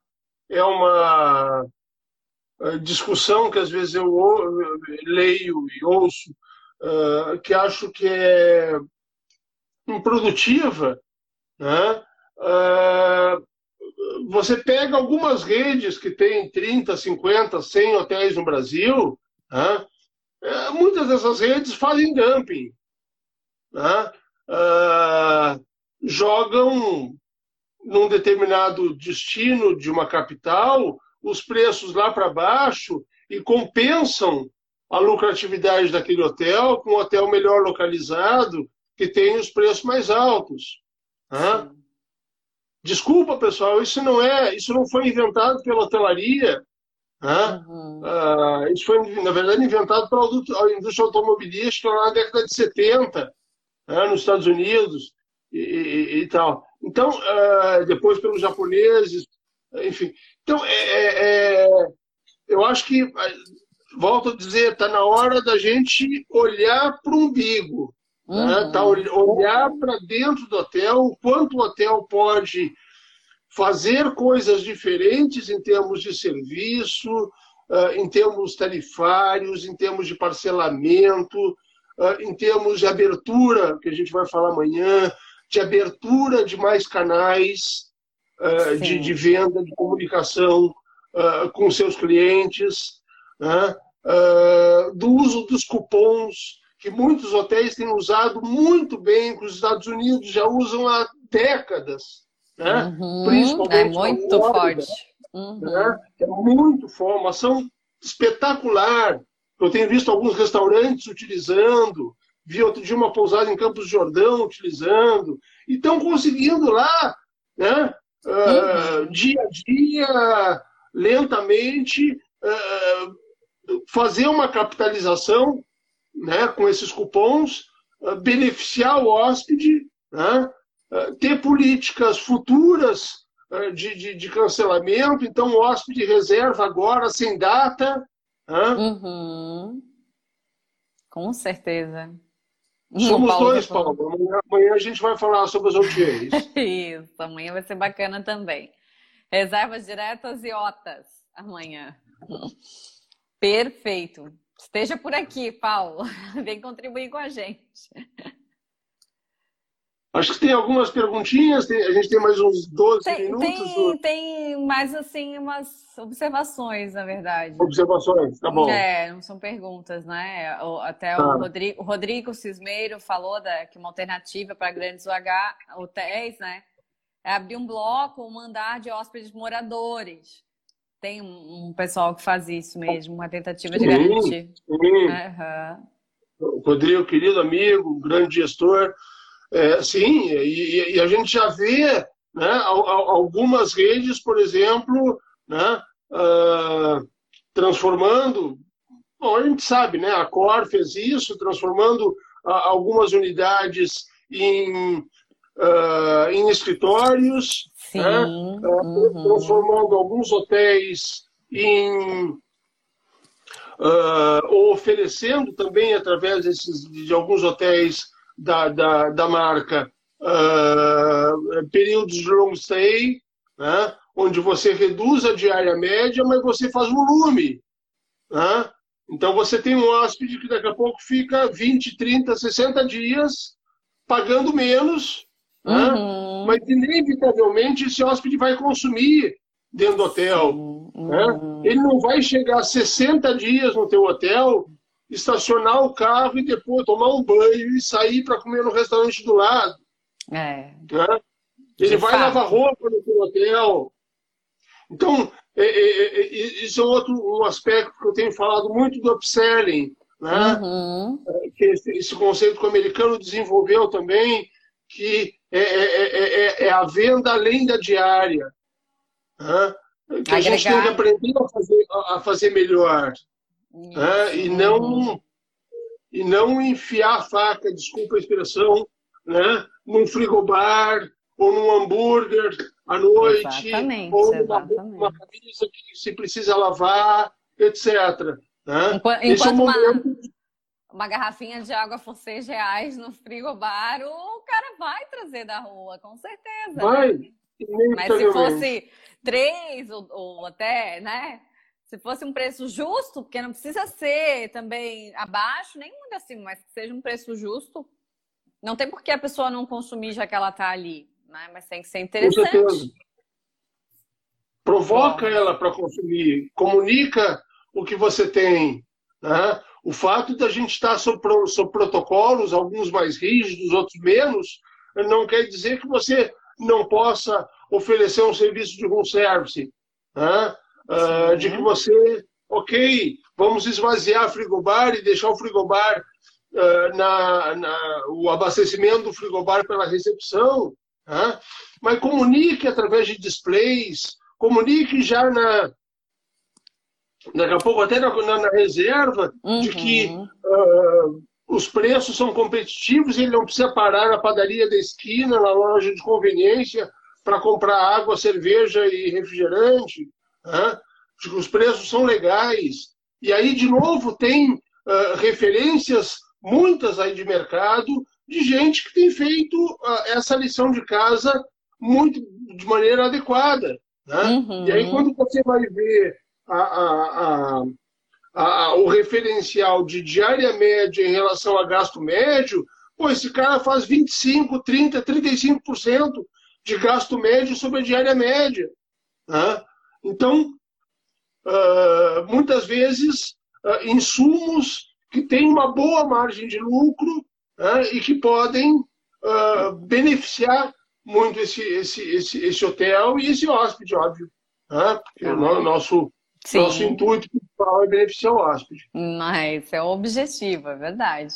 é uma discussão que às vezes eu leio e ouço, que acho que é improdutiva, né? Uh, você pega algumas redes que têm 30, 50, 100 hotéis no Brasil, né? uh, muitas dessas redes fazem dumping. Né? Uh, jogam num determinado destino de uma capital os preços lá para baixo e compensam a lucratividade daquele hotel com um hotel melhor localizado que tem os preços mais altos. Né? Desculpa, pessoal, isso não é, isso não foi inventado pela hotelaria. Uhum. Uh, isso foi, na verdade, inventado pela indústria automobilística lá na década de 70, né, nos Estados Unidos e, e, e tal. Então, uh, depois pelos japoneses, enfim. Então, é, é, é, eu acho que, volto a dizer, está na hora da gente olhar para o umbigo, né? uhum. né? tá, olhar para dentro do hotel, o quanto o hotel pode fazer coisas diferentes em termos de serviço, uh, em termos tarifários, em termos de parcelamento, uh, em termos de abertura, que a gente vai falar amanhã, de abertura de mais canais, uh, de, de, venda, de comunicação com seus clientes, né? uh, do uso dos cupons, que muitos hotéis têm usado muito bem, que os Estados Unidos já usam há décadas. Né? Uhum, Principalmente é muito forte. Uhum. Né? É muito forte, uma ação espetacular. Eu tenho visto alguns restaurantes utilizando, vi outro dia uma pousada em Campos de Jordão utilizando, e estão conseguindo lá né, uh, dia a dia, lentamente, uh, fazer uma capitalização né, com esses cupons, uh, beneficiar o hóspede, né, ter políticas futuras de, de, de, cancelamento, então o hóspede reserva agora sem data. Né? Uhum. Com certeza. Somos Paulo dois, Paulo. Amanhã, amanhã, a gente vai falar sobre os OTAs. Isso, amanhã vai ser bacana também. Reservas diretas e OTAs amanhã. Perfeito. Esteja por aqui, Paulo. Vem contribuir com a gente. Acho que tem algumas perguntinhas, tem, a gente tem mais uns 12 tem, minutos. Tem, tem mais, assim, umas observações, na verdade. Observações, tá bom. É, não são perguntas, né? Até tá. o, Rodrigo, o Rodrigo Cismeiro falou da, que uma alternativa para grandes UH, hotéis, né? É abrir um bloco ou mandar de hóspedes moradores. Tem um, pessoal que faz isso mesmo, uma tentativa de garantir. Sim. Uhum. Rodrigo, querido amigo, grande gestor é, sim, e, e, a gente já vê né, algumas redes, por exemplo, né, uh, transformando Bom, a gente sabe, né? A Cor fez isso, transformando algumas unidades em, uh, em escritórios, né? uhum. transformando alguns hotéis em uh, oferecendo também através desses, de alguns hotéis da, da, da marca uh, períodos de long stay, né? onde você reduz a diária média, mas você faz volume. Né? Então você tem um hóspede que daqui a pouco fica 20, 30, 60 dias pagando menos? Uhum. né? mas inevitavelmente esse hóspede vai consumir dentro do hotel. Né? Uhum. Ele não vai chegar 60 dias no teu hotel, estacionar o carro e depois tomar um banho e sair para comer no restaurante do lado. É. Né? Ele vai fato. lavar roupa no teu hotel. Então, é, é, é, isso é outro um aspecto que eu tenho falado muito do upselling, né? Uhum. É, que esse, esse, conceito que o americano desenvolveu também, que é, é, é a venda além da diária. Né? Que a gente tem que aprender a fazer, a fazer melhor. Né? E, não, e não enfiar a faca, desculpa a expressão, né? num frigobar ou num hambúrguer à noite, exatamente, ou numa, camisa que se precisa lavar, etc. Né? Enquanto, Esse é momento... uma, uma garrafinha de água por seis reais no frigobar, o cara vai trazer da rua, com certeza. Vai. Né? Mas se fosse três ou, ou até, né? Se fosse um preço justo, porque não precisa ser também abaixo, nem muito acima, mas que seja um preço justo, não tem por que a pessoa não consumir já que ela está ali, né? Mas tem que ser interessante. Provoca ela para consumir, comunica o que você tem. Né? O fato da gente estar sob, sob protocolos, alguns mais rígidos, outros menos, não quer dizer que você não possa oferecer um serviço de room service. Né? Uh, de que você, ok, vamos esvaziar o frigobar e deixar o frigobar uh, na, na, o abastecimento do frigobar pela recepção, né? mas comunique através de displays, comunique já na. Daqui a pouco, até na, na, na reserva, uhum. de que uh, os preços são competitivos, ele não precisa parar na padaria da esquina, na loja de conveniência, para comprar água, cerveja e refrigerante. Né? Os preços são legais. E aí, de novo, tem uh, referências muitas aí de mercado, de gente que tem feito uh, essa lição de casa muito de maneira adequada. Né? Uhum. E aí, quando você vai ver a, a, a, o referencial de diária média em relação a gasto médio, pô, esse cara faz 25, 30, 35% de gasto médio sobre a diária média. Né? Então, uh, muitas vezes, uh, insumos que têm uma boa margem de lucro né, e que podem uh, beneficiar muito esse, esse, esse, esse hotel e esse hóspede, óbvio. Né? Porque o nosso, nosso intuito principal é beneficiar o hóspede. Mas é o objetivo, é verdade.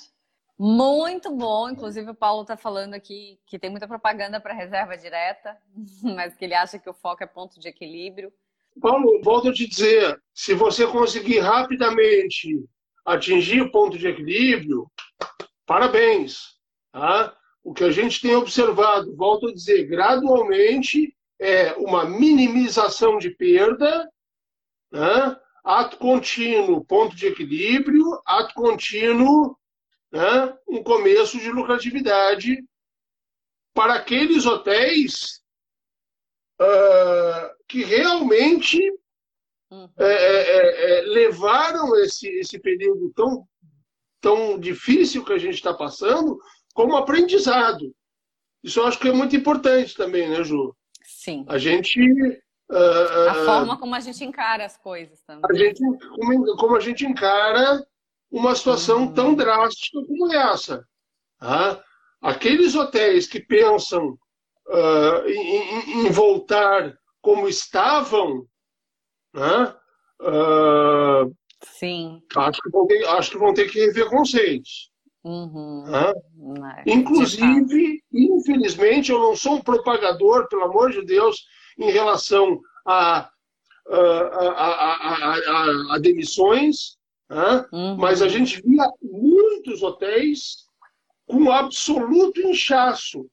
Muito bom. Inclusive, o Paulo está falando aqui que tem muita propaganda para reserva direta, mas que ele acha que o foco é ponto de equilíbrio. Paulo, volto a te dizer: se você conseguir rapidamente atingir o ponto de equilíbrio, parabéns. Tá? O que a gente tem observado, volto a dizer, gradualmente é uma minimização de perda, né? ato contínuo, ponto de equilíbrio, ato contínuo, né? um começo de lucratividade para aqueles hotéis uh, que realmente Uhum. É, é, é, é, levaram esse, esse período tão, tão difícil que a gente está passando como aprendizado. Isso eu acho que é muito importante também, né, Ju? Sim. A gente. Uh, a forma como a gente encara as coisas também. A gente, como, como a gente encara uma situação uhum. tão drástica como essa. Tá? Aqueles hotéis que pensam uh, em, em, voltar como estavam né? Uh, Sim. Acho que, vão ter, acho que vão ter que rever conceitos. Uhum. Né? Inclusive, infelizmente, eu não sou um propagador, pelo amor de Deus, em relação a, a, a, a demissões, né? uhum. mas a gente via muitos hotéis com absoluto inchaço.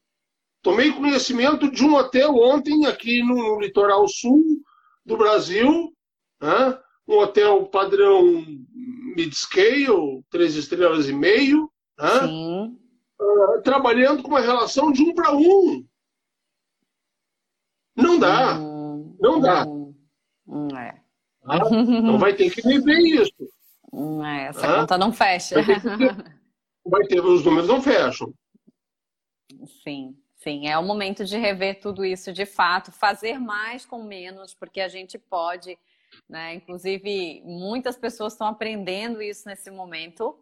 Tomei conhecimento de um hotel ontem aqui no litoral sul do Brasil, né? um hotel padrão mid-scale, três estrelas e meio, né? uh, trabalhando com uma relação de um para um. Não dá. Hum, não dá. Hum, hum é. Ah, então vai ter que viver isso. Hum, é, essa ah, conta não fecha. Vai ter, vai ter, os números não fecham. Sim, sim. É o momento de rever tudo isso de fato, fazer mais com menos, porque a gente pode, né? Inclusive, muitas pessoas estão aprendendo isso nesse momento,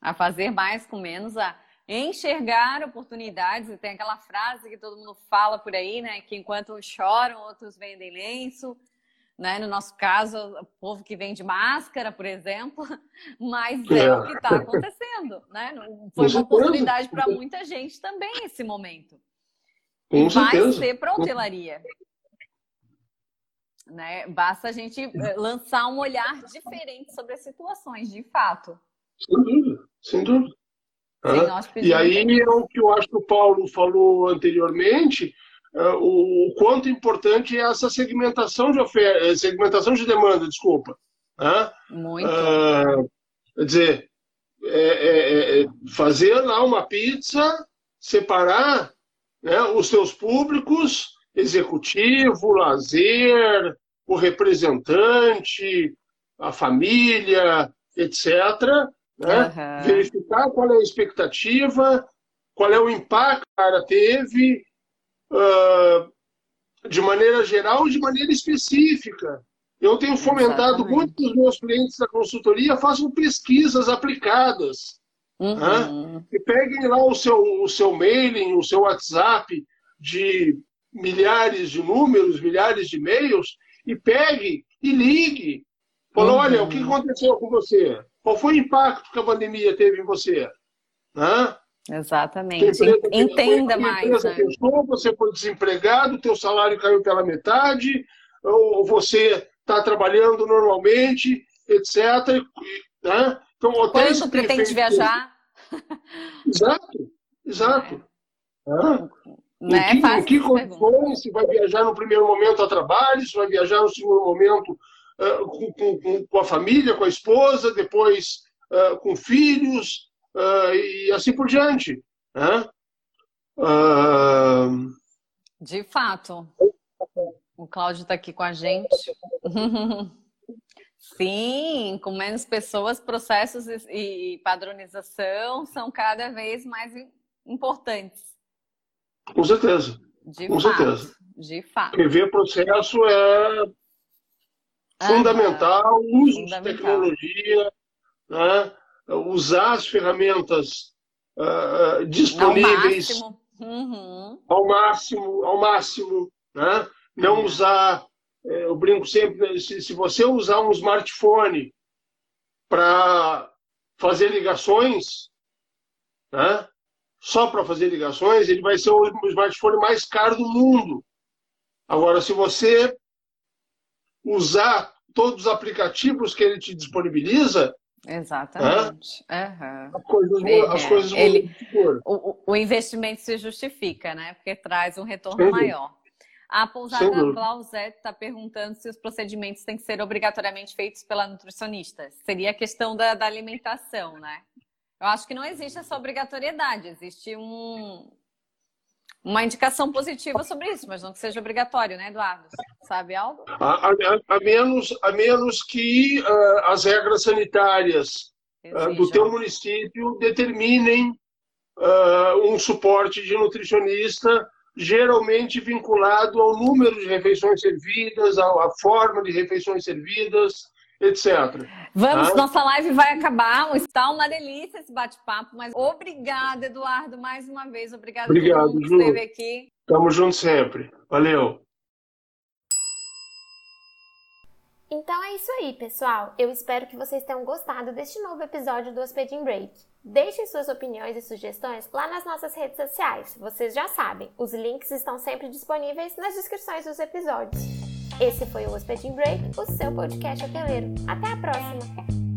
a fazer mais com menos, a enxergar oportunidades. E tem aquela frase que todo mundo fala por aí, né? Que enquanto uns choram, outros vendem lenço. Né? No nosso caso, o povo que vende máscara, por exemplo, mas é, é o que está acontecendo. Né? Foi uma oportunidade para muita gente também esse momento. Com Vai certeza. ser para hotelaria. Né? Basta a gente eh, lançar um olhar diferente sobre as situações, de fato. Sem dúvida, sem dúvida. E aí é o que eu acho que o Paulo falou anteriormente, é, o, quanto importante é essa segmentação de oferta, é, segmentação de demanda, desculpa. Né? Muito. Uh, quer dizer, é, é, fazer lá uma pizza, separar né, os seus públicos, executivo, lazer, o representante, a família, etc. Né? Uhum. Verificar qual é a expectativa, qual é o impacto que o cara teve, uh, de maneira geral e de maneira específica. Eu tenho fomentado Exatamente. muito que os meus clientes da consultoria façam pesquisas aplicadas. Uhum. Né? E peguem lá o seu, o seu mailing, o seu WhatsApp de milhares de números, milhares de e-mails, e pegue e ligue. Fala, uhum. olha, o que aconteceu com você? Qual foi o impacto que a pandemia teve em você? Né? Exatamente. Entenda mais. Né? Fechou, você foi desempregado, teu salário caiu pela metade, ou você está trabalhando normalmente, etc. Né? Então, hotéis Quando pretende viajar? Exato, exato. É. Né? Né? Em que, em que condições se vai viajar no primeiro momento a trabalho, se vai viajar no segundo momento uh, com, com, com, a família, com a esposa, depois uh, com filhos, uh, e assim por diante. Né? De fato. O Cláudio está aqui com a gente. Sim, com menos pessoas, processos e padronização são cada vez mais importantes. Com certeza. De com fato, certeza. De fato. Rever processo é fundamental, uso fundamental. de tecnologia, né? usar as ferramentas uh, disponíveis ao máximo, uhum. ao máximo, ao máximo né? não uhum. usar, é, eu brinco sempre, se, se você usar um smartphone para fazer ligações, né? só para fazer ligações, ele vai ser o smartphone mais caro do mundo. Agora, se você usar todos os aplicativos que ele te disponibiliza, Exatamente. Uhum. As coisas, é, as coisas ele, o, o, investimento se justifica, né? Porque traz um retorno maior. A pousada Clausette está perguntando se os procedimentos têm que ser obrigatoriamente feitos pela nutricionista. Seria a questão da, da alimentação, né? Eu acho que não existe essa obrigatoriedade, existe um, uma indicação positiva sobre isso, mas não que seja obrigatório, né, Eduardo? Sabe algo? A, a, a menos, a menos que uh, as regras sanitárias uh, do teu município determinem uh, um suporte de nutricionista, geralmente vinculado ao número de refeições servidas, à forma de refeições servidas, etc. Vamos, ah? nossa live vai acabar. Está uma delícia esse bate-papo, mas obrigada, Eduardo, mais uma vez. Obrigada Obrigado, por todo mundo que esteve aqui. Tamo junto sempre. Valeu. Então é isso aí, pessoal. Eu espero que vocês tenham gostado deste novo episódio do Hospeding Break. Deixem suas opiniões e sugestões lá nas nossas redes sociais. Vocês já sabem, os links estão sempre disponíveis nas descrições dos episódios. Esse foi o Hospeding Break, o seu podcast hoteleiro. Até a próxima!